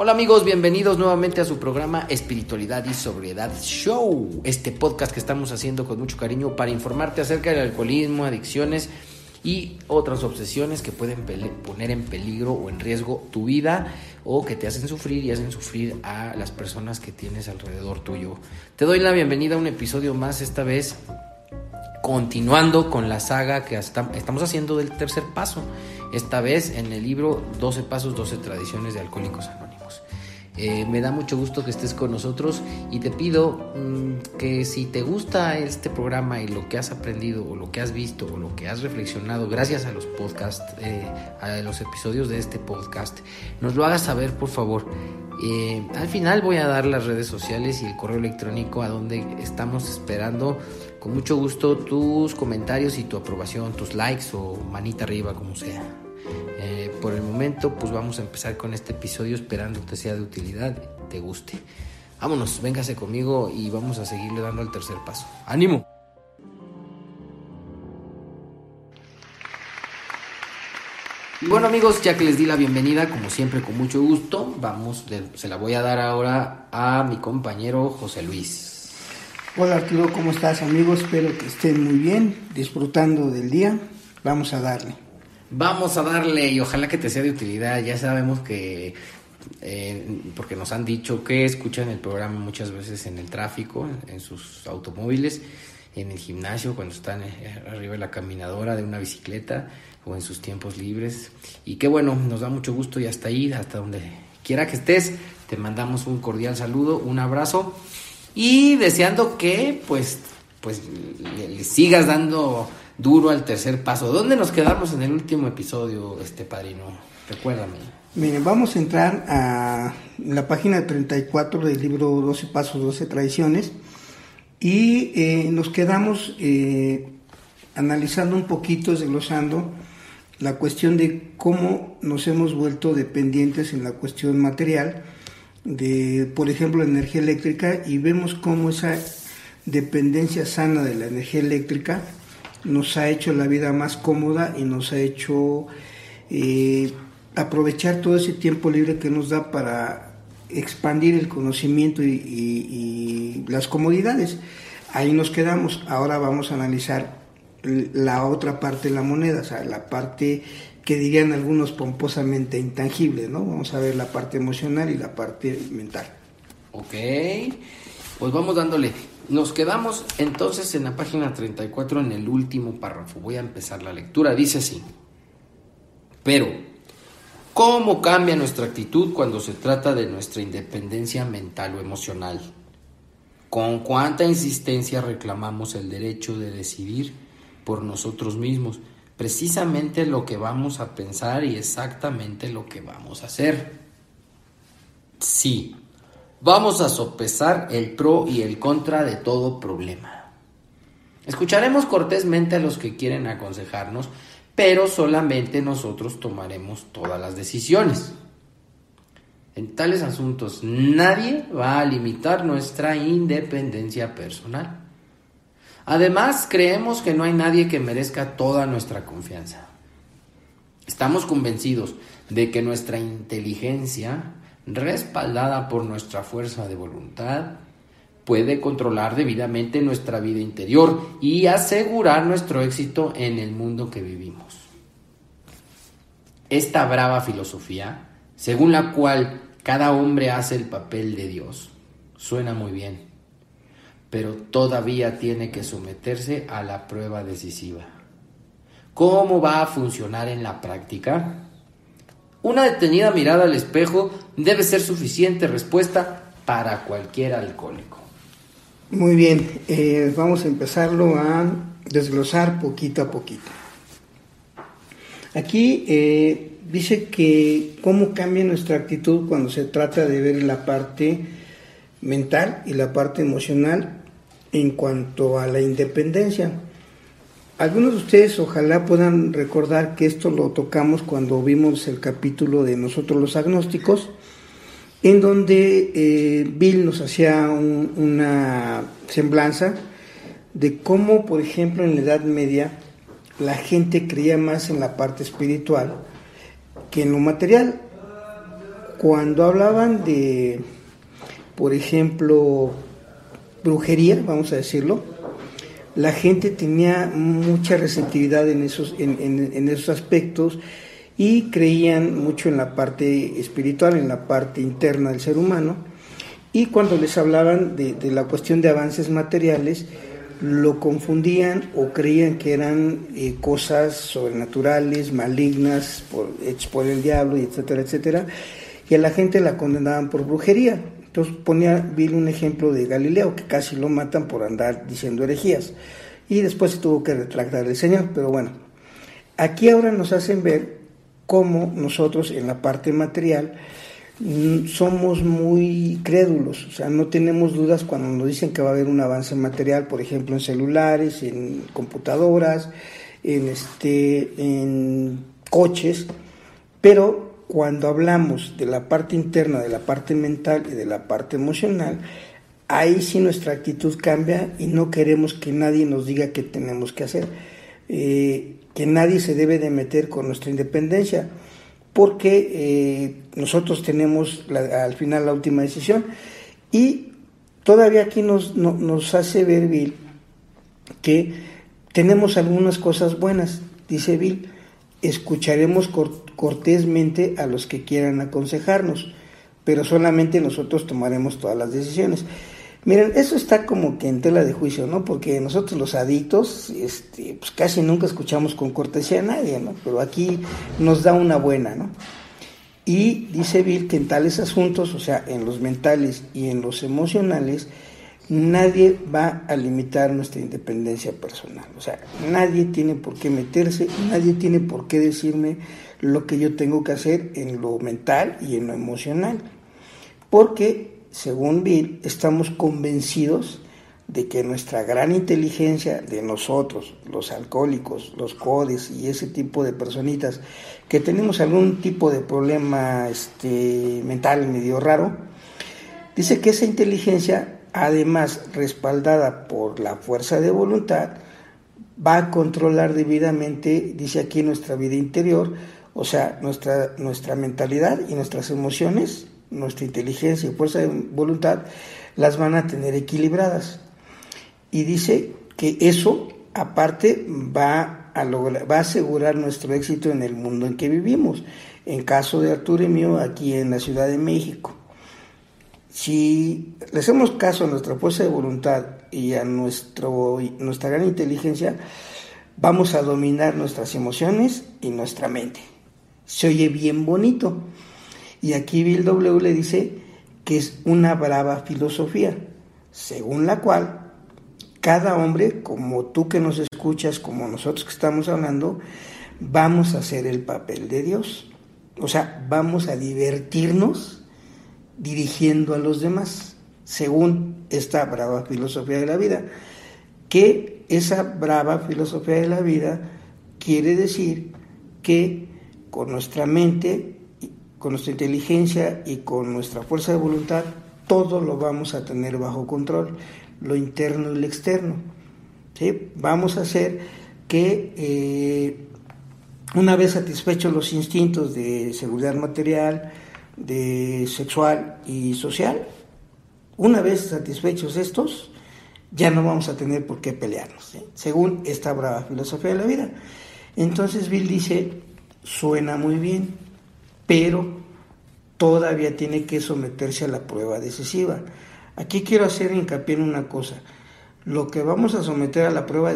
Hola amigos, bienvenidos nuevamente a su programa Espiritualidad y Sobriedad Show, este podcast que estamos haciendo con mucho cariño para informarte acerca del alcoholismo, adicciones y otras obsesiones que pueden poner en peligro o en riesgo tu vida o que te hacen sufrir y hacen sufrir a las personas que tienes alrededor tuyo. Te doy la bienvenida a un episodio más, esta vez continuando con la saga que estamos haciendo del tercer paso, esta vez en el libro 12 Pasos, 12 Tradiciones de Alcohólicos Anónimos. Eh, me da mucho gusto que estés con nosotros y te pido mm, que si te gusta este programa y lo que has aprendido o lo que has visto o lo que has reflexionado gracias a los podcasts, eh, a los episodios de este podcast, nos lo hagas saber por favor. Eh, al final voy a dar las redes sociales y el correo electrónico a donde estamos esperando con mucho gusto tus comentarios y tu aprobación, tus likes o manita arriba como sea. Eh, por el momento, pues vamos a empezar con este episodio esperando que sea de utilidad, te guste. Vámonos, véngase conmigo y vamos a seguirle dando el tercer paso. ¡Ánimo! Y bueno amigos, ya que les di la bienvenida, como siempre con mucho gusto, vamos, se la voy a dar ahora a mi compañero José Luis. Hola Arturo, ¿cómo estás amigos? Espero que estén muy bien, disfrutando del día. Vamos a darle. Vamos a darle y ojalá que te sea de utilidad. Ya sabemos que, eh, porque nos han dicho que escuchan el programa muchas veces en el tráfico, en sus automóviles, en el gimnasio, cuando están eh, arriba de la caminadora de una bicicleta o en sus tiempos libres. Y qué bueno, nos da mucho gusto y hasta ahí, hasta donde quiera que estés, te mandamos un cordial saludo, un abrazo y deseando que pues, pues le sigas dando duro al tercer paso. ¿Dónde nos quedamos en el último episodio, este padrino? Recuérdame. Miren, vamos a entrar a la página 34 del libro 12 Pasos, 12 Tradiciones y eh, nos quedamos eh, analizando un poquito, desglosando la cuestión de cómo nos hemos vuelto dependientes en la cuestión material de, por ejemplo, la energía eléctrica y vemos cómo esa dependencia sana de la energía eléctrica nos ha hecho la vida más cómoda y nos ha hecho eh, aprovechar todo ese tiempo libre que nos da para expandir el conocimiento y, las comodidades. Ahí nos quedamos. Ahora vamos a analizar la otra parte de la moneda, o sea, la parte que dirían algunos pomposamente intangible, ¿no? Vamos a ver la parte emocional y la parte mental. Ok, pues vamos dándole. Nos quedamos entonces en la página 34 en el último párrafo. Voy a empezar la lectura. Dice así. Pero, ¿cómo cambia nuestra actitud cuando se trata de nuestra independencia mental o emocional? ¿Con cuánta insistencia reclamamos el derecho de decidir por nosotros mismos? Precisamente lo que vamos a pensar y exactamente lo que vamos a hacer. Sí, Vamos a sopesar el pro y el contra de todo problema. Escucharemos cortésmente a los que quieren aconsejarnos, pero solamente nosotros tomaremos todas las decisiones. En tales asuntos nadie va a limitar nuestra independencia personal. Además, creemos que no hay nadie que merezca toda nuestra confianza. Estamos convencidos de que nuestra inteligencia respaldada por nuestra fuerza de voluntad, puede controlar debidamente nuestra vida interior y asegurar nuestro éxito en el mundo que vivimos. Esta brava filosofía, según la cual cada hombre hace el papel de Dios, suena muy bien, pero todavía tiene que someterse a la prueba decisiva. ¿Cómo va a funcionar en la práctica? Una detenida mirada al espejo debe ser suficiente respuesta para cualquier alcohólico. Muy bien, eh, vamos a empezarlo a desglosar poquito a poquito. Aquí eh, dice que cómo cambia nuestra actitud cuando se trata de ver la parte mental y la parte emocional en cuanto a la independencia. algunos de ustedes ojalá puedan recordar que esto lo tocamos cuando vimos el capítulo de nosotros los agnósticos, en donde eh, Bill nos hacía una semblanza de cómo, por ejemplo, en la Edad Media la gente creía más en la parte espiritual que en lo material. Cuando hablaban de, por ejemplo, brujería, vamos a decirlo, la gente tenía mucha receptividad en esos, en, esos aspectos y creían mucho en la parte espiritual, en la parte interna del ser humano. Y cuando les hablaban de, la cuestión de avances materiales, lo confundían o creían que eran eh, cosas sobrenaturales, malignas, por, por el diablo, etcétera, etcétera, y a la gente la condenaban por brujería. Entonces ponía Bill un ejemplo de Galileo, que casi lo matan por andar diciendo herejías. Y después se tuvo que retractar el Señor. Pero bueno, aquí ahora nos hacen ver cómo nosotros en la parte material mm, somos muy crédulos, o sea, no tenemos dudas cuando nos dicen que va a haber un avance material, por ejemplo, en celulares, en computadoras, en, este, en coches, pero cuando hablamos de la parte interna, de la parte mental y de la parte emocional, ahí sí nuestra actitud cambia y no queremos que nadie nos diga qué tenemos que hacer, eh, que nadie se debe de meter con nuestra independencia, porque eh, nosotros tenemos al final la última decisión y todavía aquí nos, nos hace ver Bill que tenemos algunas cosas buenas, dice Bill, escucharemos cortésmente a los que quieran aconsejarnos, pero solamente nosotros tomaremos todas las decisiones. Miren, eso está como que en tela de juicio, ¿no? Porque nosotros los adictos, este, pues casi nunca escuchamos con cortesía a nadie, ¿no? Pero aquí nos da una buena, ¿no? Y dice Bill que en tales asuntos, o sea, en los mentales y en los emocionales, nadie va a limitar nuestra independencia personal. O sea, nadie tiene por qué meterse, nadie tiene por qué decirme lo que yo tengo que hacer en lo mental y en lo emocional. Porque, según Bill, estamos convencidos de que nuestra gran inteligencia de nosotros, los alcohólicos, los codes y ese tipo de personitas que tenemos algún tipo de problema este, mental medio raro, dice que esa inteligencia además respaldada por la fuerza de voluntad, va a controlar debidamente, dice aquí, nuestra vida interior, o sea, nuestra, nuestra mentalidad y nuestras emociones, nuestra inteligencia y fuerza de voluntad, las van a tener equilibradas. Y dice que eso, aparte, va a, lograr, va a asegurar nuestro éxito en el mundo en que vivimos. En caso de Arturo y mío, aquí en la Ciudad de México. Si le hacemos caso a nuestra fuerza de voluntad y a nuestro, nuestra gran inteligencia, vamos a dominar nuestras emociones y nuestra mente. Se oye bien bonito. Y aquí Bill W le dice que es una brava filosofía, según la cual cada hombre, como tú que nos escuchas, como nosotros que estamos hablando, vamos a hacer el papel de Dios. O sea, vamos a divertirnos dirigiendo a los demás, según esta brava filosofía de la vida. Que esa brava filosofía de la vida quiere decir que con nuestra mente, con nuestra inteligencia y con nuestra fuerza de voluntad, todo lo vamos a tener bajo control, lo interno y lo externo. ¿sí? Vamos a hacer que eh, una vez satisfechos los instintos de seguridad material, de sexual y social, una vez satisfechos estos, ya no vamos a tener por qué pelearnos, según esta brava filosofía de la vida. Entonces Bill dice, suena muy bien, pero todavía tiene que someterse a la prueba decisiva. Aquí quiero hacer hincapié en una cosa. Lo que vamos a someter a la prueba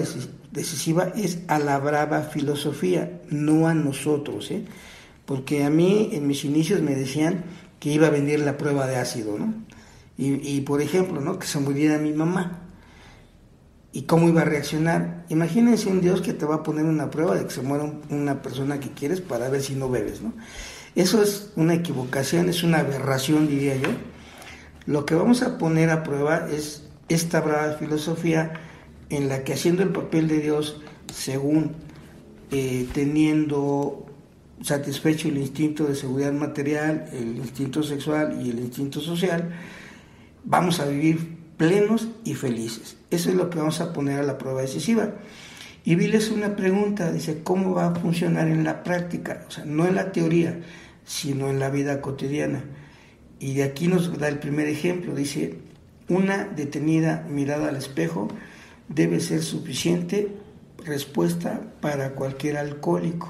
decisiva es a la brava filosofía, no a nosotros. ¿eh? porque a mí en mis inicios me decían que iba a venir la prueba de ácido, ¿no? Y, por ejemplo, ¿no? Que se muriera mi mamá. ¿Y cómo iba a reaccionar? Imagínense un Dios que te va a poner una prueba de que se muera una persona que quieres para ver si no bebes, ¿no? Eso es una equivocación, es una aberración, diría yo. Lo que vamos a poner a prueba es esta brava filosofía en la que haciendo el papel de Dios según eh, teniendo satisfecho el instinto de seguridad material, el instinto sexual y el instinto social, vamos a vivir plenos y felices. Eso es lo que vamos a poner a la prueba decisiva. Y Bill es una pregunta, dice, ¿cómo va a funcionar en la práctica? O sea, no en la teoría, sino en la vida cotidiana. Y de aquí nos da el primer ejemplo, dice, una detenida mirada al espejo debe ser suficiente respuesta para cualquier alcohólico.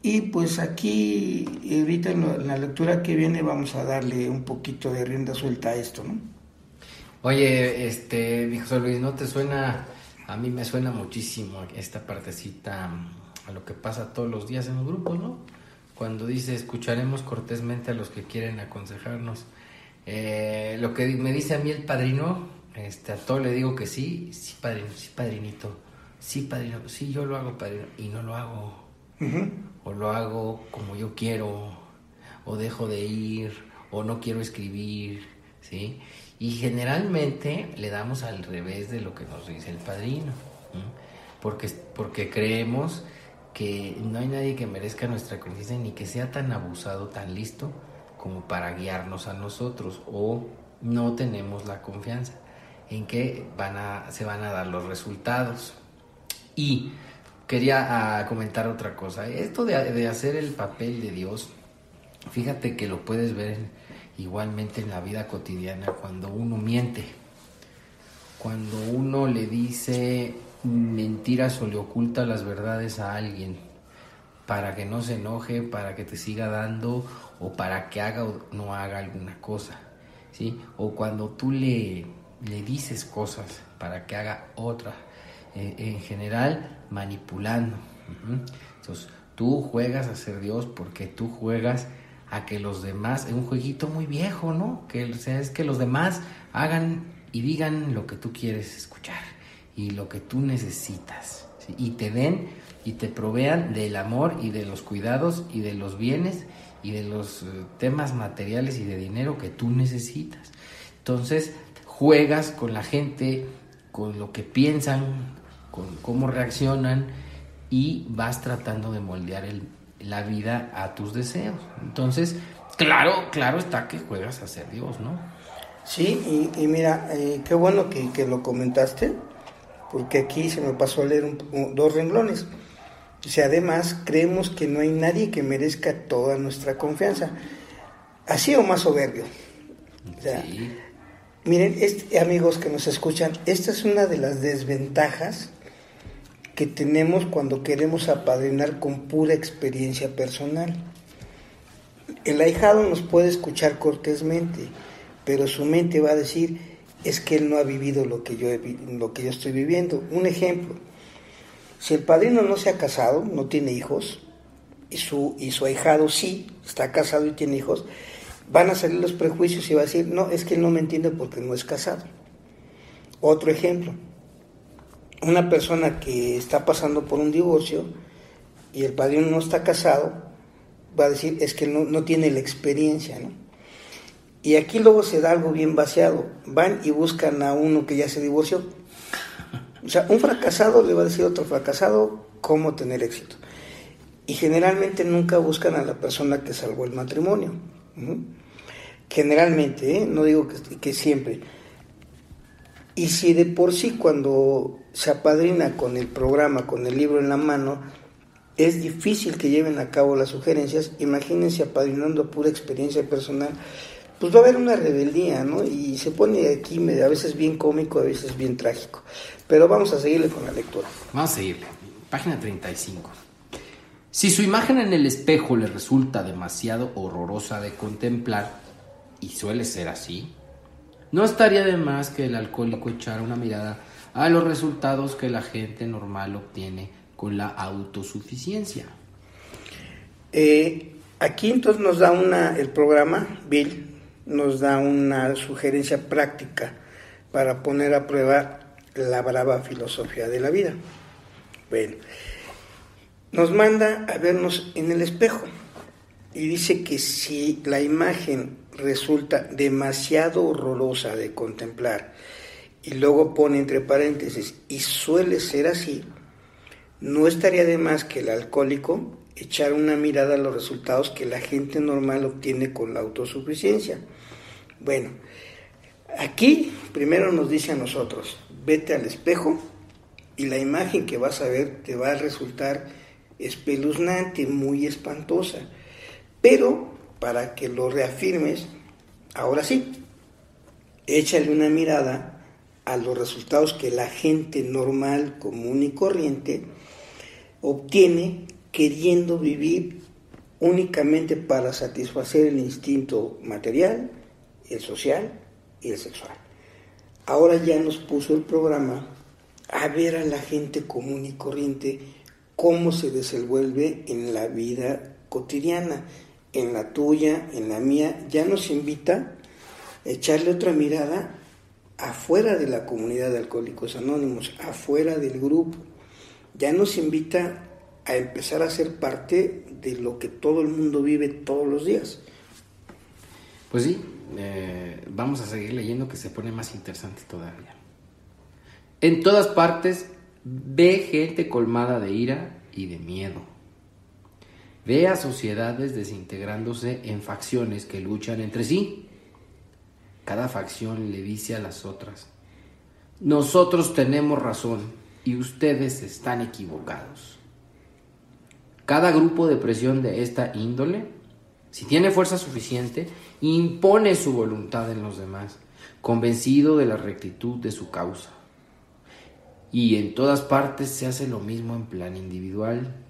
Y pues aquí, ahorita en la lectura que viene, vamos a darle un poquito de rienda suelta a esto, ¿no? Oye, este, José Luis, ¿no te suena? A mí me suena muchísimo esta partecita a lo que pasa todos los días en los grupos, ¿no? Cuando dice, escucharemos cortésmente a los que quieren aconsejarnos. Eh, lo que me dice a mí el padrino, este, a todo le digo que sí, sí, padrino, sí, padrinito, sí, padrino, sí, yo lo hago, padrino, y no lo hago. O lo hago como yo quiero, o dejo de ir, o no quiero escribir, ¿sí? Y generalmente le damos al revés de lo que nos dice el padrino, porque, porque creemos que no hay nadie que merezca nuestra conciencia ni que sea tan abusado, tan listo como para guiarnos a nosotros o no tenemos la confianza en que van a, se van a dar los resultados. Y quería ah, comentar otra cosa. Esto de, de, hacer el papel de Dios, fíjate que lo puedes ver en, igualmente en la vida cotidiana cuando uno miente, cuando uno le dice mentiras o le oculta las verdades a alguien para que no se enoje, para que te siga dando o para que haga o no haga alguna cosa, ¿sí? O cuando tú le, le dices cosas para que haga otra, eh, en general manipulando. Entonces, tú juegas a ser Dios porque tú juegas a que los demás, es un jueguito muy viejo, ¿no? Que sea, es que los demás hagan y digan lo que tú quieres escuchar y lo que tú necesitas y te den y te provean del amor y de los cuidados y de los bienes y de los eh, temas materiales y de dinero que tú necesitas. Entonces, juegas con la gente, con lo que piensan, con cómo reaccionan y vas tratando de moldear el, la vida a tus deseos. Entonces, claro, claro está que juegas a ser Dios, ¿no? Sí, y, mira, eh, qué bueno que, lo comentaste, porque aquí se me pasó a leer dos renglones. O sea, además, creemos que no hay nadie que merezca toda nuestra confianza. Así o más soberbio. Miren, este, amigos que nos escuchan, esta es una de las desventajas que tenemos cuando queremos apadrinar con pura experiencia personal. El ahijado nos puede escuchar cortésmente, pero su mente va a decir, es que él no ha vivido lo que yo, lo que yo estoy viviendo. Un ejemplo, si el padrino no se ha casado, no tiene hijos, y su, y su ahijado sí está casado y tiene hijos, van a salir los prejuicios y va a decir, no, es que él no me entiende porque no es casado. Otro ejemplo, una persona que está pasando por un divorcio y el padrino no está casado, va a decir, es que no, tiene la experiencia, ¿no? Y aquí luego se da algo bien vaciado. Van y buscan a uno que ya se divorció. O sea, un fracasado le va a decir a otro fracasado cómo tener éxito. Y generalmente nunca buscan a la persona que salvó el matrimonio. Generalmente, ¿eh? no digo que siempre. Y si de por sí cuando se apadrina con el programa, con el libro en la mano, es difícil que lleven a cabo las sugerencias, imagínense apadrinando pura experiencia personal, pues va a haber una rebeldía, ¿no? Y se pone aquí a veces bien cómico, a veces bien trágico. Pero vamos a seguirle con la lectura. Vamos a seguirle. Página 35. Si su imagen en el espejo le resulta demasiado horrorosa de contemplar, y suele ser así, no estaría de más que el alcohólico echara una mirada a los resultados que la gente normal obtiene con la autosuficiencia. Eh, aquí entonces nos da una, el programa, Bill, nos da una sugerencia práctica para poner a prueba la brava filosofía de la vida. Bueno, nos manda a vernos en el espejo y dice que si la imagen resulta demasiado horrorosa de contemplar y luego pone entre paréntesis, y suele ser así, no estaría de más que el alcohólico echar una mirada a los resultados que la gente normal obtiene con la autosuficiencia. Bueno, aquí primero nos dice a nosotros, vete al espejo y la imagen que vas a ver te va a resultar espeluznante, muy espantosa. Pero para que lo reafirmes, ahora sí, échale una mirada a los resultados que la gente normal, común y corriente obtiene queriendo vivir únicamente para satisfacer el instinto material, el social y el sexual. Ahora ya nos puso el programa a ver a la gente común y corriente cómo se desenvuelve en la vida cotidiana, en la tuya, en la mía, ya nos invita a echarle otra mirada afuera de la comunidad de alcohólicos anónimos, afuera del grupo. Ya nos invita a empezar a ser parte de lo que todo el mundo vive todos los días. Pues sí, eh, vamos a seguir leyendo que se pone más interesante todavía. En todas partes ve gente colmada de ira y de miedo. Ve a sociedades desintegrándose en facciones que luchan entre sí. Cada facción le dice a las otras, nosotros tenemos razón y ustedes están equivocados. Cada grupo de presión de esta índole, si tiene fuerza suficiente, impone su voluntad en los demás, convencido de la rectitud de su causa. Y en todas partes se hace lo mismo en plan individual.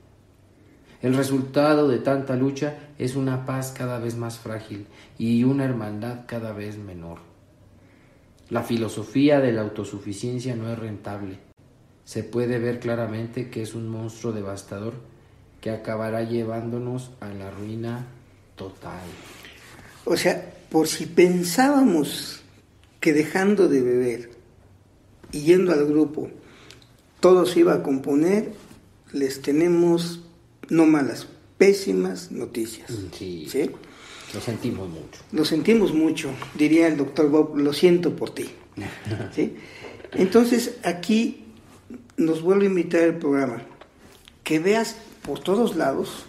El resultado de tanta lucha es una paz cada vez más frágil y una hermandad cada vez menor. La filosofía de la autosuficiencia no es rentable. Se puede ver claramente que es un monstruo devastador que acabará llevándonos a la ruina total. O sea, por si pensábamos que dejando de beber y yendo al grupo todo se iba a componer, les tenemos no malas, pésimas noticias. Mm, sí. Lo sentimos mucho. Lo sentimos mucho, diría el doctor Bob, lo siento por ti. ¿Sí? Entonces aquí nos vuelve a invitar el programa, que veas por todos lados,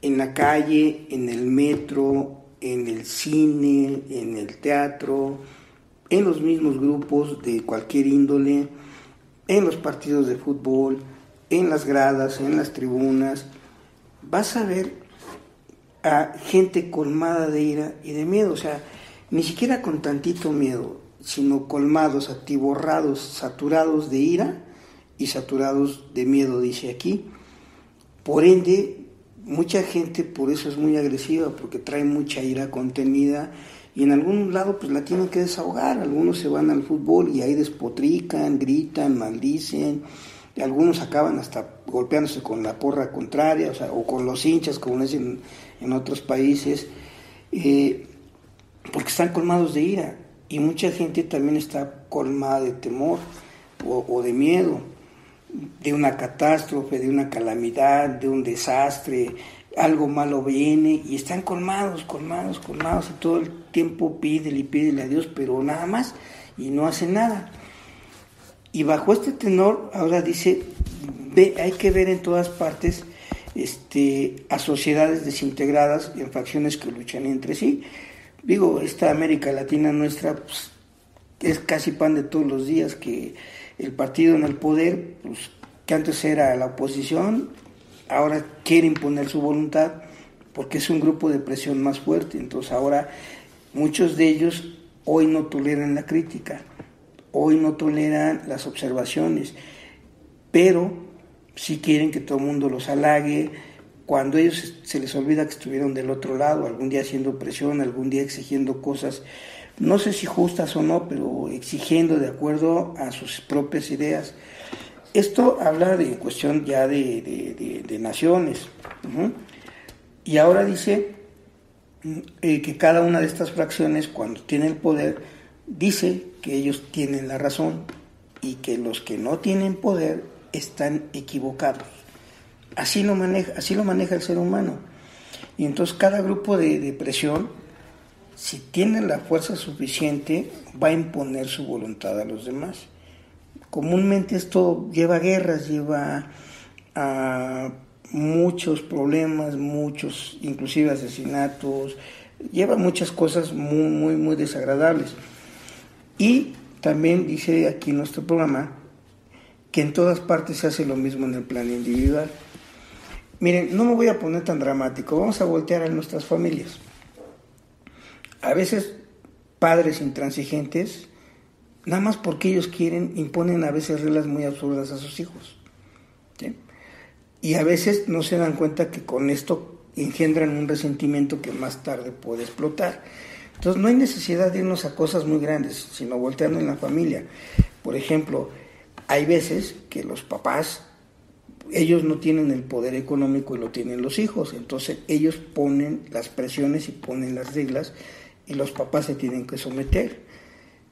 en la calle, en el metro, en el cine, en el teatro, en los mismos grupos de cualquier índole, en los partidos de fútbol, en las gradas, en las tribunas, vas a ver a gente colmada de ira y de miedo, o sea, ni siquiera con tantito miedo, sino colmados, atiborrados, saturados de ira y saturados de miedo, dice aquí. Por ende, mucha gente por eso es muy agresiva, porque trae mucha ira contenida y en algún lado pues la tienen que desahogar. Algunos se van al fútbol y ahí despotrican, gritan, maldicen. Algunos acaban hasta golpeándose con la porra contraria, o, sea, o con los hinchas, como dicen en otros países, eh, porque están colmados de ira. Y mucha gente también está colmada de temor o de miedo de una catástrofe, de una calamidad, de un desastre, algo malo viene y están colmados, colmados, colmados y todo el tiempo pídele y pídele a Dios, pero nada más y no hacen nada. Y bajo este tenor ahora dice, ve, hay que ver en todas partes este, a sociedades desintegradas en facciones que luchan entre sí. Digo, esta América Latina nuestra pues, es casi pan de todos los días que el partido en el poder, pues, que antes era la oposición, ahora quiere imponer su voluntad porque es un grupo de presión más fuerte. Entonces ahora muchos de ellos hoy no toleran la crítica, hoy no toleran las observaciones, pero sí quieren que todo el mundo los halague. Cuando ellos se les olvida que estuvieron del otro lado, algún día haciendo presión, algún día exigiendo cosas no sé si justas o no, pero exigiendo de acuerdo a sus propias ideas. Esto habla de cuestión ya de, naciones. Y ahora dice eh, que cada una de estas fracciones, cuando tiene el poder, dice que ellos tienen la razón y que los que no tienen poder están equivocados. Así lo maneja, así lo maneja el ser humano. Y entonces cada grupo de, de presión si tiene la fuerza suficiente, va a imponer su voluntad a los demás. Comúnmente esto lleva a guerras, lleva a muchos problemas, muchos, inclusive asesinatos, lleva muchas cosas muy, muy, muy desagradables. Y también dice aquí nuestro programa que en todas partes se hace lo mismo en el plan individual. Miren, no me voy a poner tan dramático, vamos a voltear a nuestras familias. A veces padres intransigentes, nada más porque ellos quieren, imponen a veces reglas muy absurdas a sus hijos. Y a veces no se dan cuenta que con esto engendran un resentimiento que más tarde puede explotar. Entonces no hay necesidad de irnos a cosas muy grandes, sino volteando en la familia. Por ejemplo, hay veces que los papás, ellos no tienen el poder económico y lo tienen los hijos, entonces ellos ponen las presiones y ponen las reglas y los papás se tienen que someter.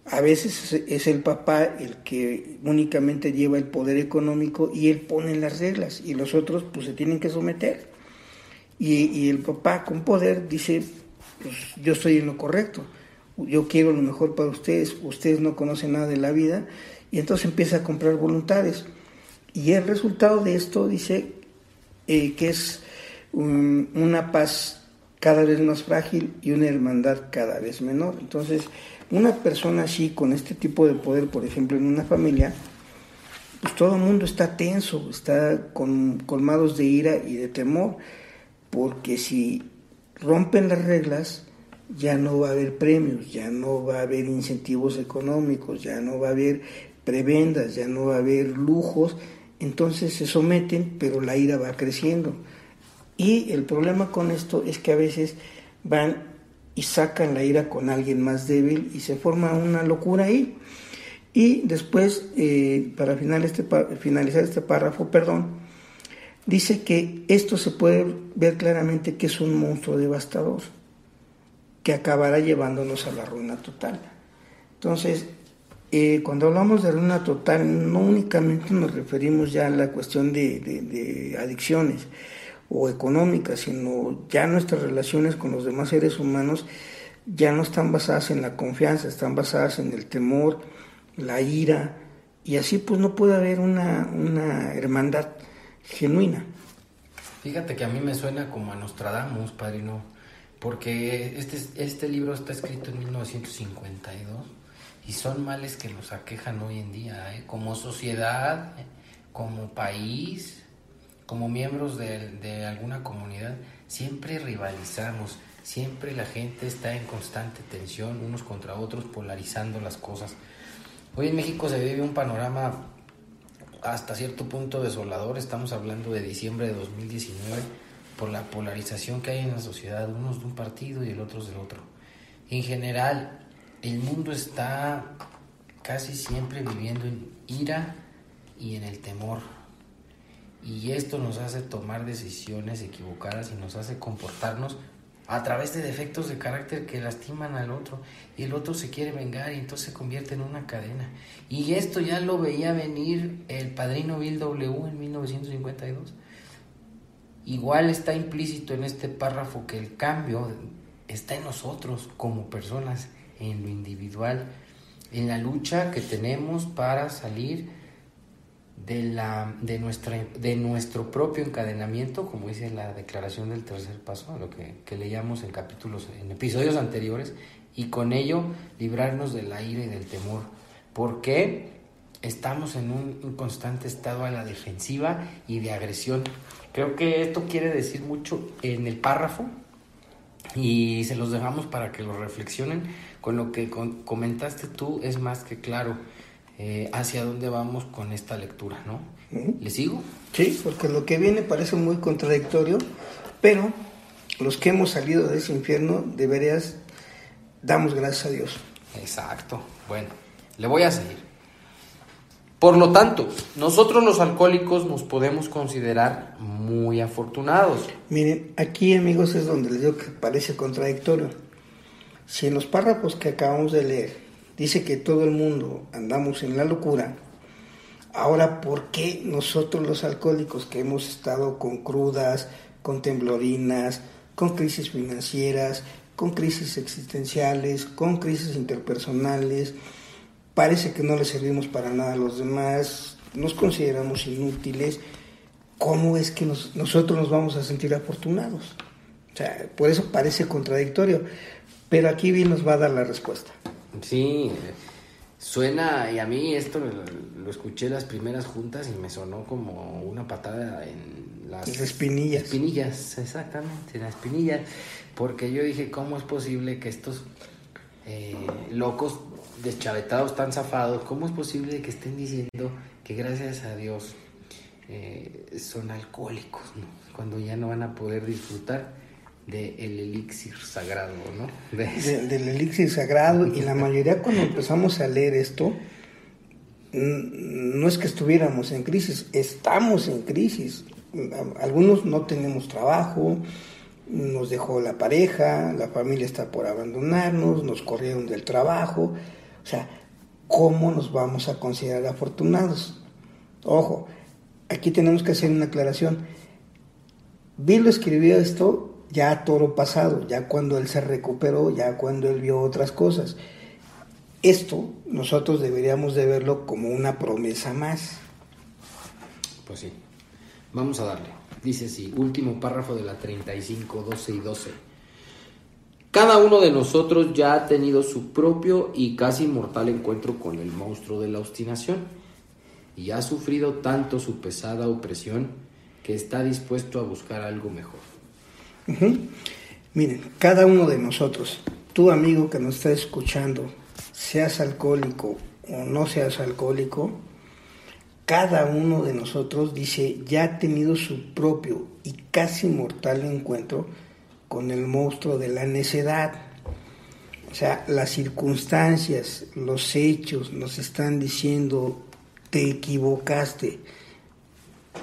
A veces es el papá el que únicamente lleva el poder económico y él pone las reglas y los otros pues se tienen que someter. Y, y el papá con poder dice, pues yo estoy en lo correcto, yo quiero lo mejor para ustedes, ustedes no conocen nada de la vida, y entonces empieza a comprar voluntades. Y el resultado de esto dice eh, que es una paz cada vez más frágil y una hermandad cada vez menor. Entonces, una persona así, con este tipo de poder, por ejemplo, en una familia, pues todo el mundo está tenso, está con, colmados de ira y de temor, porque si rompen las reglas, ya no va a haber premios, ya no va a haber incentivos económicos, ya no va a haber prebendas, ya no va a haber lujos, entonces se someten, pero la ira va creciendo. Y el problema con esto es que a veces van y sacan la ira con alguien más débil y se forma una locura ahí. Y después, eh, para este finalizar este párrafo, perdón, dice que esto se puede ver claramente que es un monstruo devastador, que acabará llevándonos a la ruina total. Entonces, eh, cuando hablamos de ruina total, no únicamente nos referimos ya a la cuestión de, adicciones o económicas, sino ya nuestras relaciones con los demás seres humanos ya no están basadas en la confianza, están basadas en el temor, la ira, y así pues no puede haber una, una hermandad genuina. Fíjate que a mí me suena como a Nostradamus, padrino, porque este, este libro está escrito en 1952 y son males que nos aquejan hoy en día, ¿eh? como sociedad, como país, como miembros de, de alguna comunidad, siempre rivalizamos, siempre la gente está en constante tensión unos contra otros, polarizando las cosas. Hoy en México se vive un panorama hasta cierto punto desolador. Estamos hablando de diciembre de 2019 por la polarización que hay en la sociedad, unos de un partido y el otro del otro. En general, el mundo está casi siempre viviendo en ira y en el temor. Y esto nos hace tomar decisiones equivocadas y nos hace comportarnos a través de defectos de carácter que lastiman al otro y el otro se quiere vengar y entonces se convierte en una cadena. Y esto ya lo veía venir el padrino Bill W en 1952. Igual está implícito en este párrafo que el cambio está en nosotros como personas, en lo individual, en la lucha que tenemos para salir de, la, de, nuestra, de nuestro propio encadenamiento, como dice la declaración del tercer paso, lo que, leíamos en capítulos, en episodios anteriores, y con ello librarnos del aire y del temor, porque estamos en un, constante estado a la defensiva y de agresión. Creo que esto quiere decir mucho en el párrafo y se los dejamos para que lo reflexionen. Con lo que comentaste tú es más que claro eh, hacia dónde vamos con esta lectura, ¿no? ¿Le sigo? Sí, porque lo que viene parece muy contradictorio, pero los que hemos salido de ese infierno, de veras, damos gracias a Dios. Exacto. Bueno, le voy a seguir. Por lo tanto, nosotros los alcohólicos nos podemos considerar muy afortunados. Miren, aquí amigos es donde les digo que parece contradictorio. Si en los párrafos que acabamos de leer dice que todo el mundo andamos en la locura, ahora ¿por qué nosotros los alcohólicos que hemos estado con crudas, con temblorinas, con crisis financieras, con crisis existenciales, con crisis interpersonales, parece que no le servimos para nada a los demás, nos consideramos inútiles, ¿cómo es que nosotros nos vamos a sentir afortunados? O sea, por eso parece contradictorio, pero aquí Bill nos va a dar la respuesta. Sí, suena, y a mí esto lo, escuché las primeras juntas y me sonó como una patada en las espinillas. Espinillas, exactamente, en las espinillas, porque yo dije, ¿cómo es posible que estos eh, locos deschavetados tan zafados, ¿cómo es posible que estén diciendo que gracias a Dios eh, son alcohólicos, cuando ya no van a poder disfrutar del elixir sagrado, ¿no? del elixir sagrado y la mayoría cuando empezamos a leer esto, no es que estuviéramos en crisis, estamos en crisis. Algunos no tenemos trabajo, nos dejó la pareja, la familia está por abandonarnos, nos corrieron del trabajo. O sea, ¿cómo nos vamos a considerar afortunados? Ojo, aquí tenemos que hacer una aclaración. Bill escribió esto ya toro pasado, ya cuando él se recuperó, ya cuando él vio otras cosas. Esto nosotros deberíamos de verlo como una promesa más. Pues sí, vamos a darle. Dice así, último párrafo de la 35, 12 y 12. Cada uno de nosotros ya ha tenido su propio y casi mortal encuentro con el monstruo de la obstinación y ha sufrido tanto su pesada opresión que está dispuesto a buscar algo mejor. Miren, cada uno de nosotros, tu amigo que nos está escuchando, seas alcohólico o no seas alcohólico, cada uno de nosotros dice ya ha tenido su propio y casi mortal encuentro con el monstruo de la necedad. O sea, las circunstancias, los hechos nos están diciendo, te equivocaste,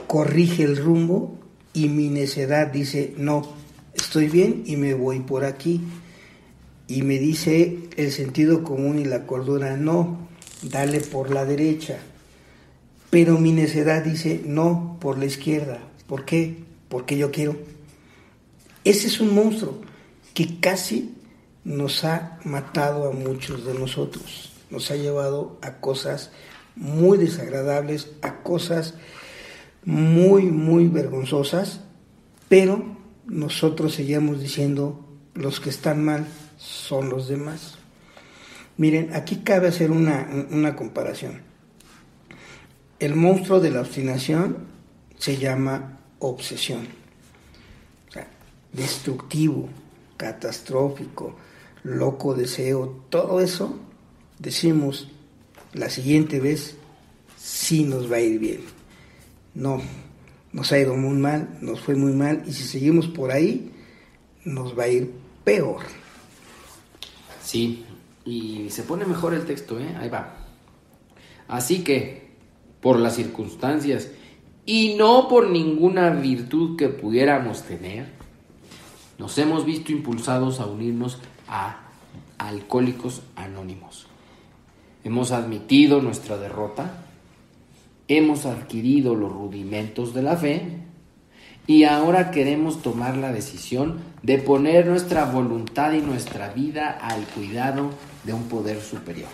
corrige el rumbo y mi necedad dice, no, estoy bien y me voy por aquí. Y me dice el sentido común y la cordura, no, dale por la derecha. Pero mi necedad dice, no, por la izquierda. ¿Por qué? Porque yo quiero. Ese es un monstruo que casi nos ha matado a muchos de nosotros, nos ha llevado a cosas muy desagradables, a cosas muy, muy vergonzosas, pero nosotros seguimos diciendo, los que están mal son los demás. Miren, aquí cabe hacer una, una comparación. El monstruo de la obstinación se llama obsesión destructivo, catastrófico, loco deseo, todo eso, decimos la siguiente vez, sí nos va a ir bien. No, nos ha ido muy mal, nos fue muy mal, y si seguimos por ahí, nos va a ir peor. Sí, y se pone mejor el texto, ¿eh? Ahí va. Así que, por las circunstancias, y no por ninguna virtud que pudiéramos tener, nos hemos visto impulsados a unirnos a alcohólicos anónimos. Hemos admitido nuestra derrota, hemos adquirido los rudimentos de la fe y ahora queremos tomar la decisión de poner nuestra voluntad y nuestra vida al cuidado de un poder superior.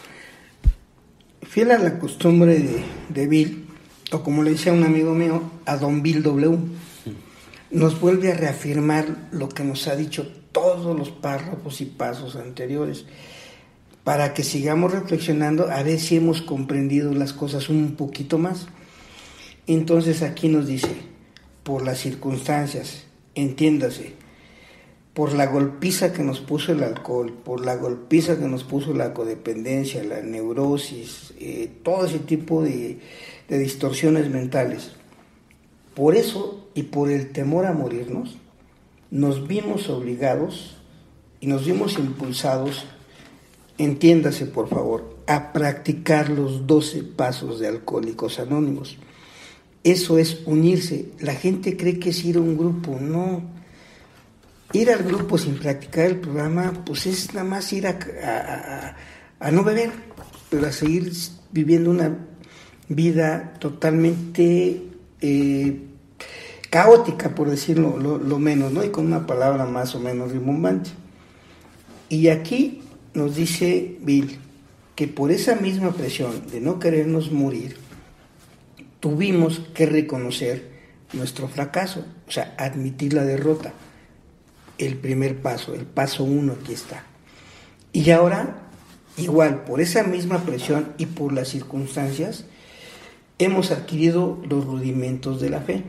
Fiel a la costumbre de, Bill, o como le decía un amigo mío, a Don Bill W nos vuelve a reafirmar lo que nos ha dicho todos los párrafos y pasos anteriores, para que sigamos reflexionando a ver si hemos comprendido las cosas un poquito más. Entonces aquí nos dice, por las circunstancias, entiéndase, por la golpiza que nos puso el alcohol, por la golpiza que nos puso la codependencia, la neurosis, eh, todo ese tipo de distorsiones mentales por eso y por el temor a morirnos, nos vimos obligados y nos vimos impulsados, entiéndase por favor, a practicar los 12 pasos de Alcohólicos Anónimos. Eso es unirse. La gente cree que es ir a un grupo, no. Ir al grupo sin practicar el programa, pues es nada más ir a, no beber, pero a seguir viviendo una vida totalmente eh, caótica, por decirlo lo, menos, ¿no? Y con una palabra más o menos rimbombante. Y aquí nos dice Bill que por esa misma presión de no querernos morir, tuvimos que reconocer nuestro fracaso, o sea, admitir la derrota. El primer paso, el paso uno aquí está. Y ahora, igual, por esa misma presión y por las circunstancias, hemos adquirido los rudimentos de la fe.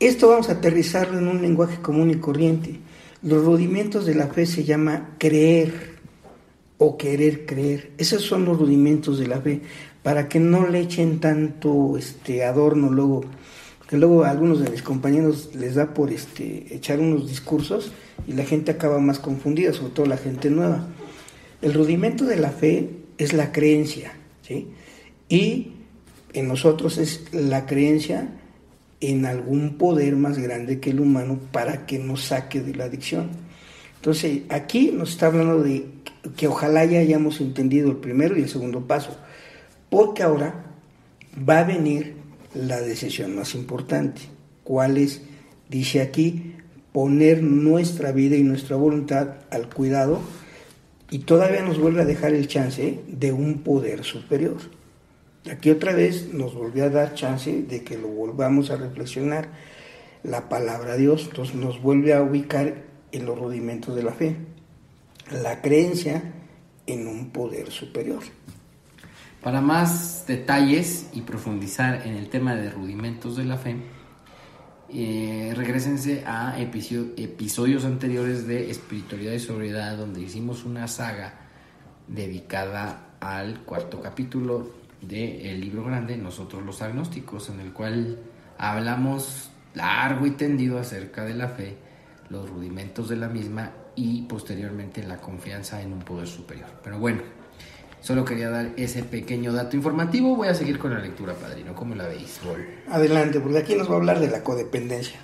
Esto vamos a aterrizarlo en un lenguaje común y corriente. Los rudimentos de la fe se llama creer o querer creer. Esos son los rudimentos de la fe, para que no le echen tanto este adorno luego, que luego a algunos de mis compañeros les da por este echar unos discursos y la gente acaba más confundida, sobre todo la gente nueva. El rudimento de la fe es la creencia, ¿sí? Y en nosotros es la creencia en algún poder más grande que el humano para que nos saque de la adicción. Entonces, aquí nos está hablando de que ojalá ya hayamos entendido el primero y el segundo paso, porque ahora va a venir la decisión más importante. ¿Cuál es? Dice aquí, poner nuestra vida y nuestra voluntad al cuidado y todavía nos vuelve a dejar el chance de un poder superior. Aquí otra vez nos volvió a dar chance de que lo volvamos a reflexionar. La palabra de Dios entonces nos vuelve a ubicar en los rudimentos de la fe. La creencia en un poder superior. Para más detalles y profundizar en el tema de rudimentos de la fe, eh, regresense a episodios anteriores de Espiritualidad y Sobriedad, donde hicimos una saga dedicada al cuarto capítulo del libro grande, Nosotros los Agnósticos, en el cual hablamos largo y tendido acerca de la fe, los rudimentos de la misma y posteriormente la confianza en un poder superior. Pero bueno, solo quería dar ese pequeño dato informativo. Voy a seguir con la lectura, padrino. ¿Cómo la veis? Adelante, porque aquí nos va a hablar de la codependencia.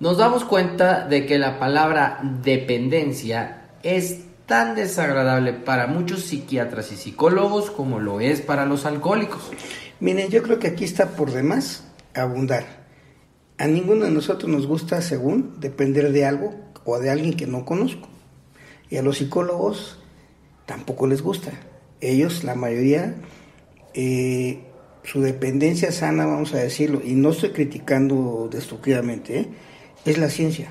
Nos damos cuenta de que la palabra dependencia es tan desagradable para muchos psiquiatras y psicólogos como lo es para los alcohólicos. Miren, yo creo que aquí está por demás abundar. A ninguno de nosotros nos gusta, según, depender de algo o de alguien que no conozco. Y a los psicólogos tampoco les gusta. Ellos, la mayoría, eh, su dependencia sana, vamos a decirlo, y no estoy criticando destructivamente, ¿eh? es la ciencia.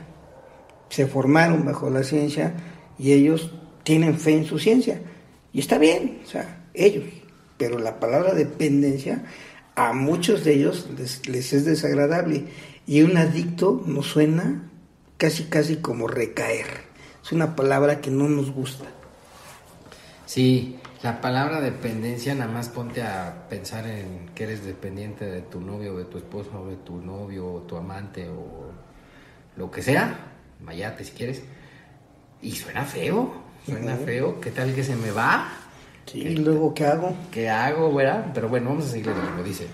Se formaron bajo la ciencia y ellos tienen fe en su ciencia. Y está bien, o sea, ellos. Pero la palabra dependencia a muchos de ellos les, es desagradable. Y un adicto nos suena casi, casi como recaer. Es una palabra que no nos gusta. Sí, la palabra dependencia, nada más ponte a pensar en que eres dependiente de tu novio, de tu esposo, o de tu novio, o tu amante, o lo que sea, mayate si quieres. Y suena feo. Suena feo. ¿Qué tal que se me va? Sí, ¿y luego qué hago? ¿Qué hago, verdad? Pero bueno, vamos a seguir leyendo. Dice: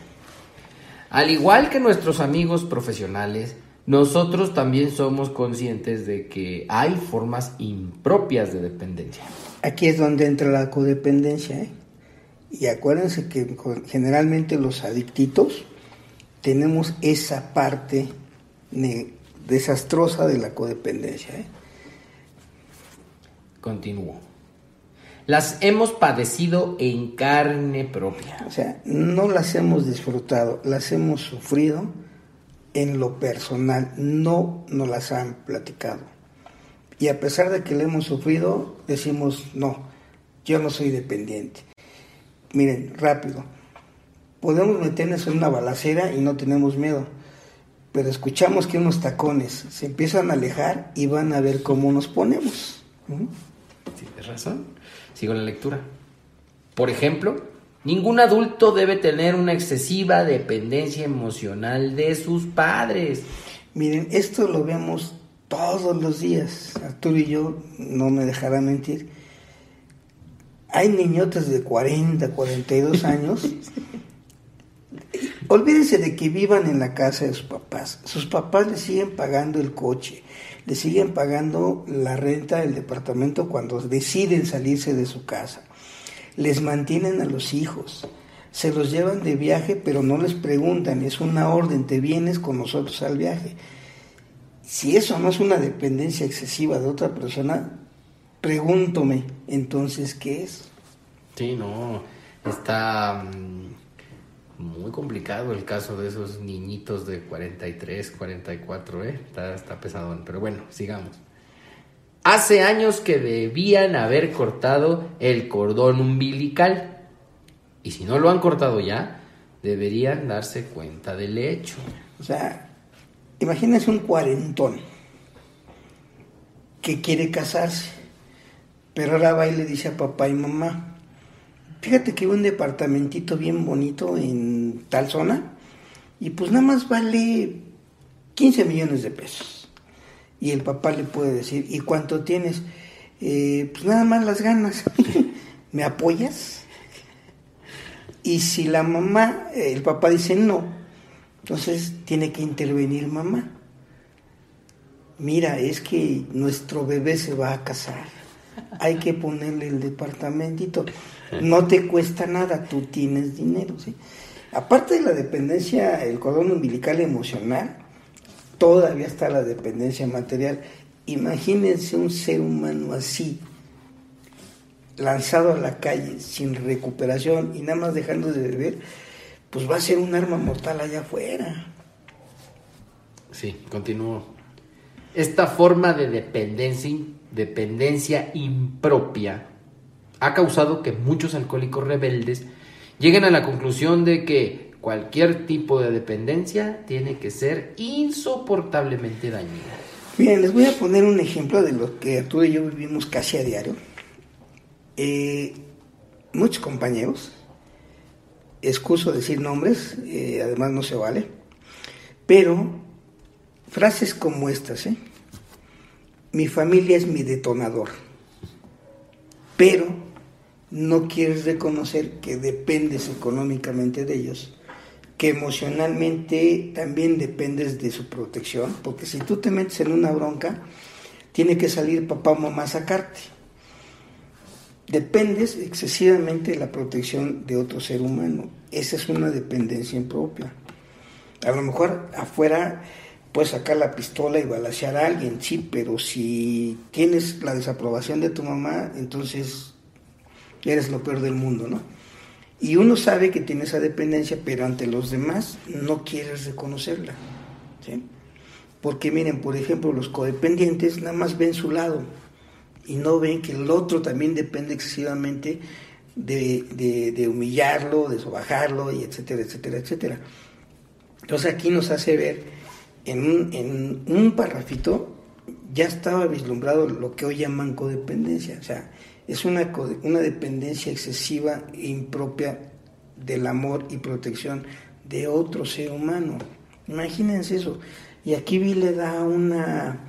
Al igual que nuestros amigos profesionales, nosotros también somos conscientes de que hay formas impropias de dependencia. Aquí es donde entra la codependencia, ¿eh? Y acuérdense que generalmente los adictitos tenemos esa parte desastrosa de la codependencia, ¿eh? Continúo. Las hemos padecido en carne propia. O sea, no las hemos disfrutado, las hemos sufrido en lo personal, no nos las han platicado. Y a pesar de que la hemos sufrido, decimos, no, yo no soy dependiente. Miren, rápido, podemos meternos en una balacera y no tenemos miedo, pero escuchamos que unos tacones se empiezan a alejar y van a ver cómo nos ponemos. Tienes razón. Sigo la lectura. Por ejemplo, ningún adulto debe tener una excesiva dependencia emocional de sus padres. Miren, esto lo vemos todos los días. Arturo y yo no me dejará mentir. Hay niñotes de 40, 42 años. Olvídense de que vivan en la casa de sus papás. Sus papás les siguen pagando el coche, le siguen pagando la renta del departamento cuando deciden salirse de su casa. Les mantienen a los hijos, se los llevan de viaje, pero no les preguntan, es una orden, te vienes con nosotros al viaje. Si eso no es una dependencia excesiva de otra persona, pregúntome entonces qué es. Sí, no, está mm, complicado el caso de esos niñitos de 43, 44, ¿eh? Está, está pesadón, pero bueno, sigamos. Hace años que debían haber cortado el cordón umbilical. Y si no lo han cortado ya, deberían darse cuenta del hecho. O sea, imagínense un cuarentón que quiere casarse, pero ahora va y le dice a papá y mamá, fíjate que hay un departamentito bien bonito en tal zona y pues nada más vale 15 millones de pesos. Y el papá le puede decir, ¿y cuánto tienes? Eh, pues nada más las ganas. ¿Me apoyas? Y si la mamá, el papá dice no, entonces tiene que intervenir mamá. Mira, es que nuestro bebé se va a casar. Hay que ponerle el departamentito. No te cuesta nada, tú tienes dinero. ¿sí? Aparte de la dependencia, el cordón umbilical emocional, todavía está la dependencia material. Imagínense un ser humano así, lanzado a la calle sin recuperación y nada más dejando de beber, pues va a ser un arma mortal allá afuera. Sí, continúo. Esta forma de dependencia, dependencia impropia ha causado que muchos alcohólicos rebeldes lleguen a la conclusión de que cualquier tipo de dependencia tiene que ser insoportablemente dañina. Bien, les voy a poner un ejemplo de lo que Arturo y yo vivimos casi a diario. Eh, muchos compañeros, excuso decir nombres, eh, además no se vale, pero frases como estas, ¿eh? mi familia es mi detonador, pero no quieres reconocer que dependes económicamente de ellos, que emocionalmente también dependes de su protección, porque si tú te metes en una bronca, tiene que salir papá o mamá a sacarte dependes excesivamente de la protección de otro ser humano. Esa es una dependencia impropia. A lo mejor afuera puedes sacar la pistola y balasear a alguien, sí, pero si tienes la desaprobación de tu mamá, entonces eres lo peor del mundo, ¿no? Y uno sabe que tiene esa dependencia, pero ante los demás no quieres reconocerla, ¿sí? Porque miren, por ejemplo, los codependientes nada más ven su lado, y no ven que el otro también depende excesivamente de, humillarlo, de sobajarlo, y etcétera, etcétera, etcétera. Entonces aquí nos hace ver en un, en un parrafito ya estaba vislumbrado lo que hoy llaman codependencia, o sea, es una, una dependencia excesiva e impropia del amor y protección de otro ser humano. Imagínense eso. Y aquí vi le da una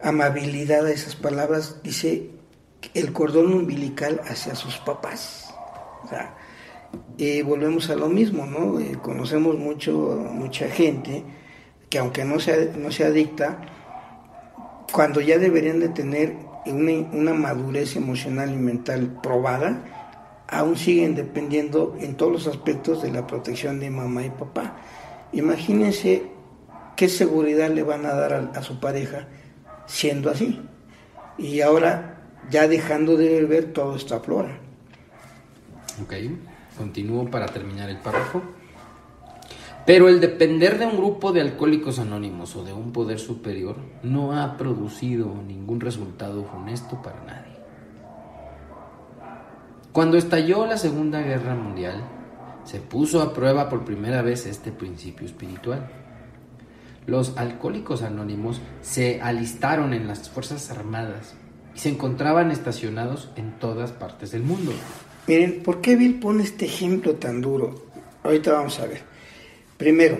amabilidad a esas palabras, dice el cordón umbilical hacia sus papás. O sea, eh, volvemos a lo mismo, ¿no? Eh, conocemos mucho, mucha gente que aunque no sea, no sea adicta, cuando ya deberían de tener una, madurez emocional y mental probada, aún siguen dependiendo en todos los aspectos de la protección de mamá y papá. Imagínense qué seguridad le van a dar a, su pareja siendo así. Y ahora, ya dejando de beber, todo está flora. Ok, continúo para terminar el párrafo. Pero el depender de un grupo de alcohólicos anónimos o de un poder superior no ha producido ningún resultado honesto para nadie. Cuando estalló la Segunda Guerra Mundial, se puso a prueba por primera vez este principio espiritual los alcohólicos anónimos se alistaron en las Fuerzas Armadas y se encontraban estacionados en todas partes del mundo. Miren, ¿por qué Bill pone este ejemplo tan duro? Ahorita vamos a ver. Primero,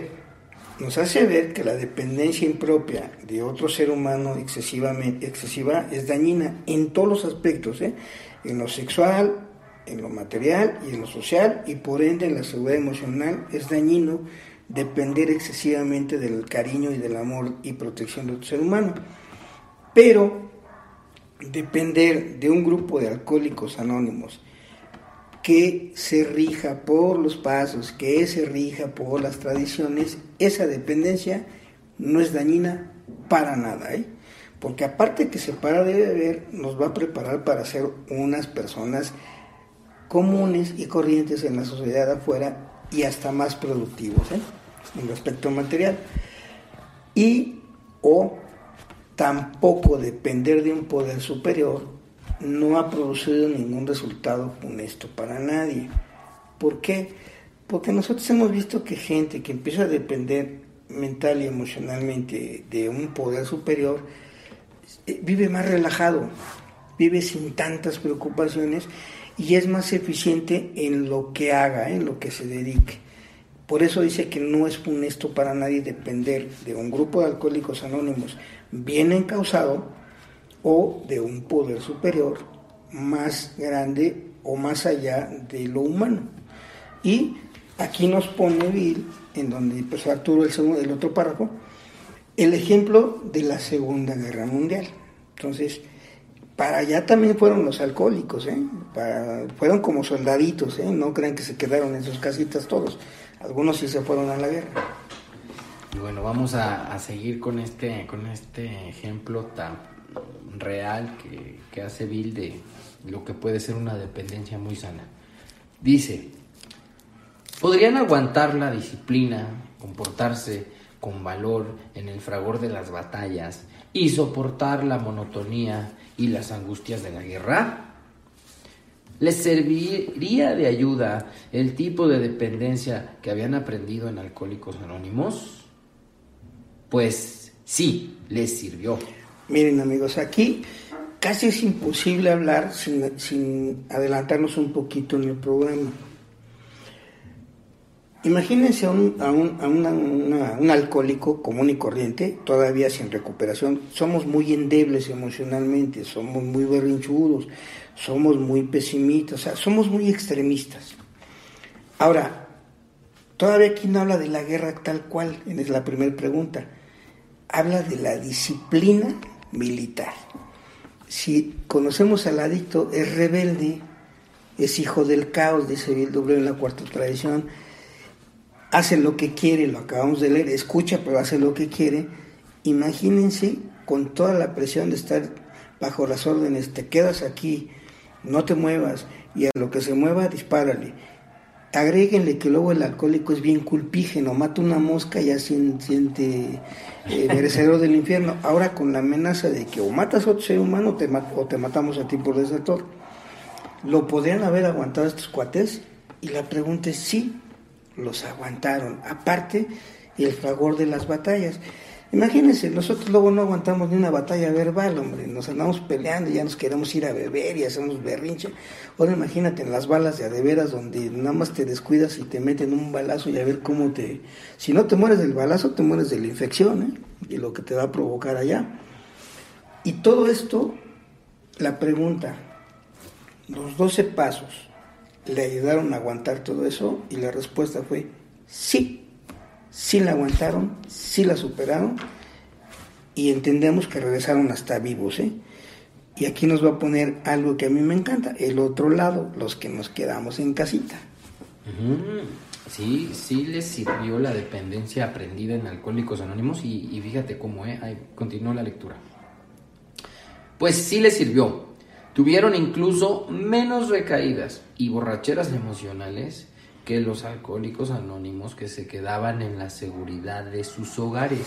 nos hace ver que la dependencia impropia de otro ser humano excesivamente, excesiva es dañina en todos los aspectos, ¿eh? en lo sexual, en lo material y en lo social, y por ende en la seguridad emocional es dañino depender excesivamente del cariño y del amor y protección de otro ser humano. Pero depender de un grupo de alcohólicos anónimos que se rija por los pasos, que se rija por las tradiciones, esa dependencia no es dañina para nada, ¿eh? porque aparte que se para de beber, nos va a preparar para ser unas personas comunes y corrientes en la sociedad afuera y hasta más productivos ¿eh? en respecto material. Y o tampoco depender de un poder superior no ha producido ningún resultado funesto para nadie. ¿Por qué? Porque nosotros hemos visto que gente que empieza a depender mental y emocionalmente de un poder superior eh, vive más relajado, vive sin tantas preocupaciones y es más eficiente en lo que haga, en lo que se dedique. Por eso dice que no es funesto para nadie depender de un grupo de alcohólicos anónimos bien encausado o de un poder superior más grande o más allá de lo humano. Y aquí nos pone Bill, en donde empezó Arturo el, segundo, el otro párrafo, el ejemplo de la Segunda Guerra Mundial. Entonces, para allá también fueron los alcohólicos, ¿eh? fueron como soldaditos, ¿eh? no crean que se quedaron en sus casitas todos, algunos sí se fueron a la guerra. Y bueno, vamos a, seguir con este, con este ejemplo tan real que, hace Bill de lo que puede ser una dependencia muy sana. Dice, podrían aguantar la disciplina, comportarse con valor en el fragor de las batallas y soportar la monotonía y las angustias de la guerra? ¿Les serviría de ayuda el tipo de dependencia que habían aprendido en Alcohólicos Anónimos? Pues sí, les sirvió. Miren amigos, aquí casi es imposible hablar sin, adelantarnos un poquito en el programa. Imagínense a, un, a, un, alcohólico común y corriente, todavía sin recuperación. Somos muy endebles emocionalmente, somos muy berrinchudos, somos muy pesimistas, o sea, somos muy extremistas. Ahora, todavía aquí no habla de la guerra tal cual, es la primera pregunta. Habla de la disciplina militar. Si conocemos al adicto, es rebelde, es hijo del caos, dice Bill W en la cuarta tradición hace lo que quiere, lo acabamos de leer, escucha, pero hace lo que quiere. Imagínense con toda la presión de estar bajo las órdenes, te quedas aquí, no te muevas, y a lo que se mueva, dispárale. Agréguenle que luego el alcohólico es bien culpígeno, mata una mosca y ya siente eh, merecedor del infierno. Ahora con la amenaza de que o matas a otro ser humano o te, o te matamos a ti por desertor. ¿Lo podrían haber aguantado estos cuates? Y la pregunta es sí, los aguantaron. Aparte, el fragor de las batallas. Imagínense, nosotros luego no aguantamos ni una batalla verbal, hombre, nos andamos peleando y ya nos queremos ir a beber y hacemos berrinche. Ahora imagínate en las balas de adeveras donde nada más te descuidas y te meten un balazo y a ver cómo te... Si no te mueres del balazo, te mueres de la infección ¿eh? y lo que te va a provocar allá. Y todo esto, la pregunta, los 12 pasos, le ayudaron a aguantar todo eso y la respuesta fue sí, sí la aguantaron, sí la superaron y entendemos que regresaron hasta vivos. ¿eh? Y aquí nos va a poner algo que a mí me encanta, el otro lado, los que nos quedamos en casita. Sí, sí les sirvió la dependencia aprendida en Alcohólicos Anónimos y, fíjate cómo, ¿eh? Ahí la lectura. Pues sí les sirvió, Tuvieron incluso menos recaídas y borracheras emocionales que los alcohólicos anónimos que se quedaban en la seguridad de sus hogares.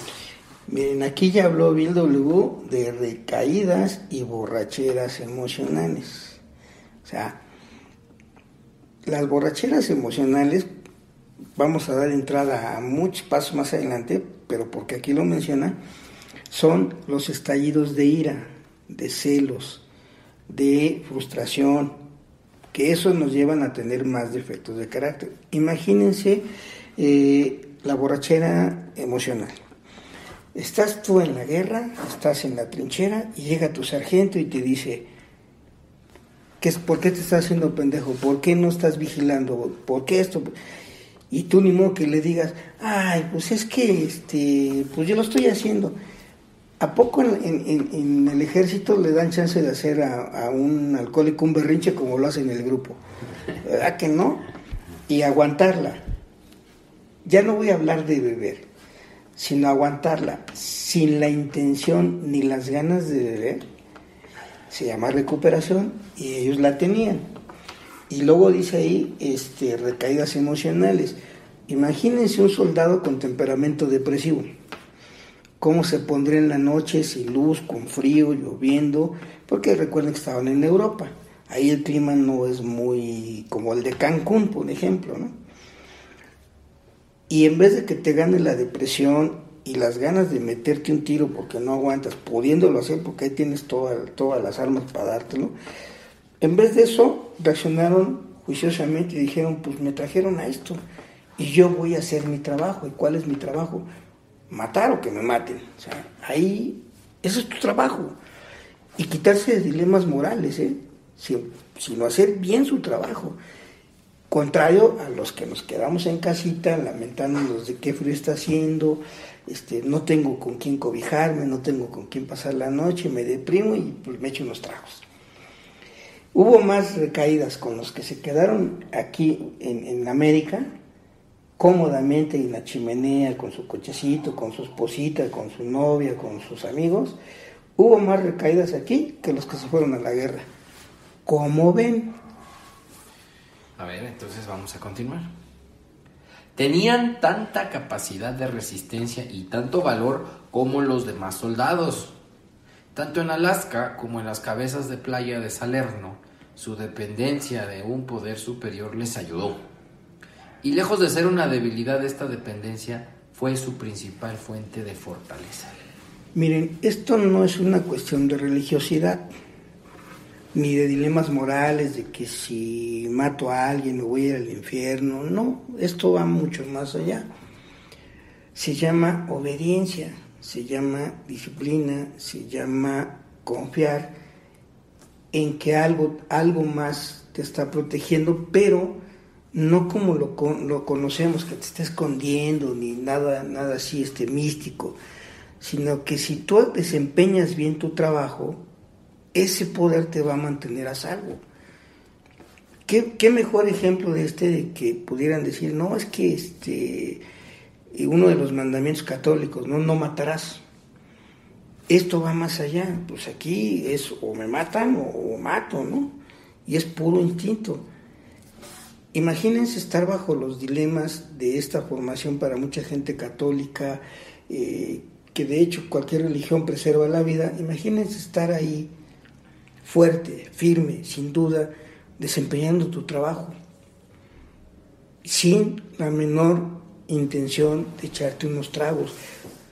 Miren, aquí ya habló Bill W de recaídas y borracheras emocionales. O sea, las borracheras emocionales, vamos a dar entrada a muchos pasos más adelante, pero porque aquí lo menciona, son los estallidos de ira, de celos, de frustración, que eso nos llevan a tener más defectos de carácter. Imagínense eh, la borrachera emocional. Estás tú en la guerra, estás en la trinchera y llega tu sargento y te dice, ¿qué es, ¿por qué te estás haciendo pendejo? ¿Por qué no estás vigilando? ¿Por qué esto? Y tú ni modo que le digas, ay, pues es que, este, pues yo lo estoy haciendo. ¿A poco en, el ejército le dan chance de hacer a, un alcohólico un berrinche como lo hacen en el grupo? ¿Verdad que no? Y aguantarla. Ya no voy a hablar de beber. sino aguantarla sin la intención ni las ganas de beber, se llama recuperación y ellos la tenían. Y luego dice ahí este, recaídas emocionales. Imagínense un soldado con temperamento depresivo. ¿Cómo se pondría en la noche sin luz, con frío, lloviendo? Porque recuerden que estaban en Europa. Ahí el clima no es muy como el de Cancún, por ejemplo, ¿no? Y en vez de que te gane la depresión y las ganas de meterte un tiro porque no aguantas, pudiéndolo hacer porque ahí tienes todas las armas para dártelo, en vez de eso reaccionaron juiciosamente y dijeron, pues me trajeron a esto y yo voy a hacer mi trabajo. ¿Y cuál es mi trabajo? Matar o que me maten. O sea, ahí, ese es tu trabajo. Y quitarse de dilemas morales, ¿eh? sino hacer bien su trabajo. Contrario a los que nos quedamos en casita lamentándonos de qué frío está haciendo, este, no tengo con quién cobijarme, no tengo con quién pasar la noche, me deprimo y pues me echo unos tragos. Hubo más recaídas con los que se quedaron aquí en, en América, cómodamente en la chimenea, con su cochecito, con su esposita, con su novia, con sus amigos. Hubo más recaídas aquí que los que se fueron a la guerra. ¿Cómo ven? A ver, entonces vamos a continuar. Tenían tanta capacidad de resistencia y tanto valor como los demás soldados. Tanto en Alaska como en las cabezas de playa de Salerno, su dependencia de un poder superior les ayudó. Y lejos de ser una debilidad, esta dependencia fue su principal fuente de fortaleza. Miren, esto no es una cuestión de religiosidad ni de dilemas morales, de que si mato a alguien me voy a ir al infierno. No, esto va mucho más allá. Se llama obediencia, se llama disciplina, se llama confiar en que algo, algo más te está protegiendo, pero no como lo, lo conocemos, que te está escondiendo, ni nada, nada así este, místico, sino que si tú desempeñas bien tu trabajo, ese poder te va a mantener a salvo. ¿Qué, mejor ejemplo de este de que pudieran decir, no, es que este, uno de los mandamientos católicos, no, no matarás. Esto va más allá, pues aquí es o me matan o, mato, ¿no? Y es puro instinto. Imagínense estar bajo los dilemas de esta formación para mucha gente católica, eh, que de hecho cualquier religión preserva la vida. Imagínense estar ahí fuerte, firme, sin duda, desempeñando tu trabajo, sin la menor intención de echarte unos tragos,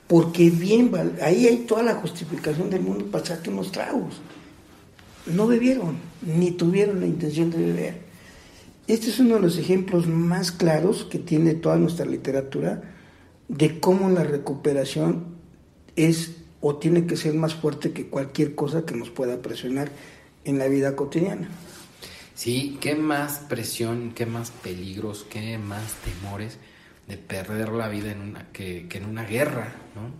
porque bien, ahí hay toda la justificación del mundo para echarte unos tragos. No bebieron, ni tuvieron la intención de beber. Este es uno de los ejemplos más claros que tiene toda nuestra literatura de cómo la recuperación es o tiene que ser más fuerte que cualquier cosa que nos pueda presionar en la vida cotidiana. Sí, qué más presión, qué más peligros, qué más temores de perder la vida en una, que, en una guerra, ¿no?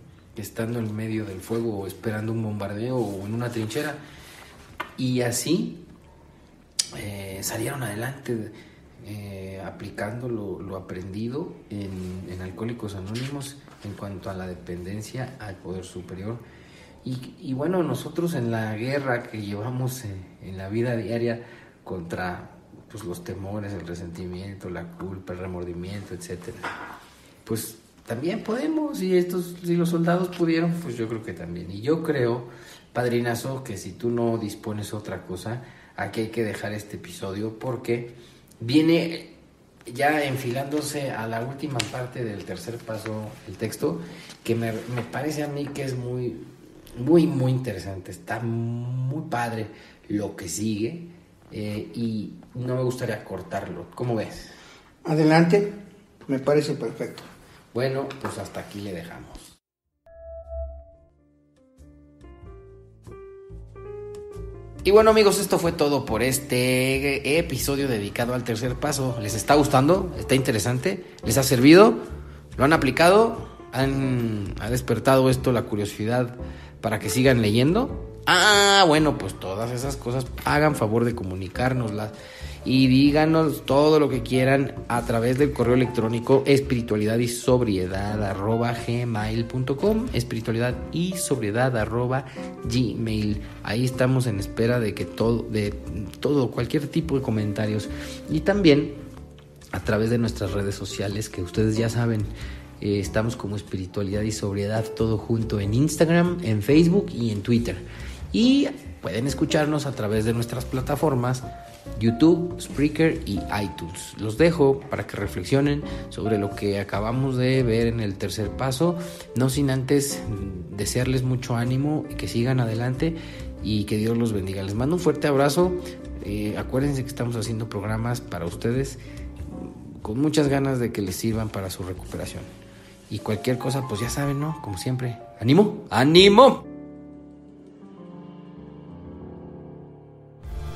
Estando en medio del fuego o esperando un bombardeo o en una trinchera. Y así eh, salieron adelante eh, aplicando lo, aprendido en, Alcohólicos Anónimos en cuanto a la dependencia al poder superior. Y, bueno, nosotros en la guerra que llevamos en, la vida diaria contra pues, los temores, el resentimiento, la culpa, el remordimiento, etcétera, pues también podemos, y estos, si los soldados pudieron, pues yo creo que también. Y yo creo, padrinazo, que si tú no dispones otra cosa, aquí hay que dejar este episodio porque viene ya enfilándose a la última parte del tercer paso, el texto, que me, parece a mí que es muy, muy, muy interesante. Está muy padre lo que sigue eh, y no me gustaría cortarlo. ¿Cómo ves? Adelante, me parece perfecto. Bueno, pues hasta aquí le dejamos. Y bueno amigos, esto fue todo por este episodio dedicado al tercer paso. ¿Les está gustando? ¿Está interesante? ¿Les ha servido? ¿Lo han aplicado? ¿Han, ¿Ha despertado esto la curiosidad para que sigan leyendo? Ah, bueno, pues todas esas cosas hagan favor de comunicárnoslas. Y díganos todo lo que quieran a través del correo electrónico espiritualidad y sobriedad arroba gmail.com espiritualidad y sobriedad arroba gmail ahí estamos en espera de que todo de todo cualquier tipo de comentarios y también a través de nuestras redes sociales que ustedes ya saben eh, estamos como espiritualidad y sobriedad todo junto en Instagram, en Facebook y en Twitter. Y pueden escucharnos a través de nuestras plataformas YouTube, Spreaker y iTunes. Los dejo para que reflexionen sobre lo que acabamos de ver en el tercer paso, no sin antes desearles mucho ánimo y que sigan adelante y que Dios los bendiga. Les mando un fuerte abrazo. Eh, acuérdense que estamos haciendo programas para ustedes con muchas ganas de que les sirvan para su recuperación. Y cualquier cosa, pues ya saben, ¿no? Como siempre. ¡Ánimo! ¡Ánimo!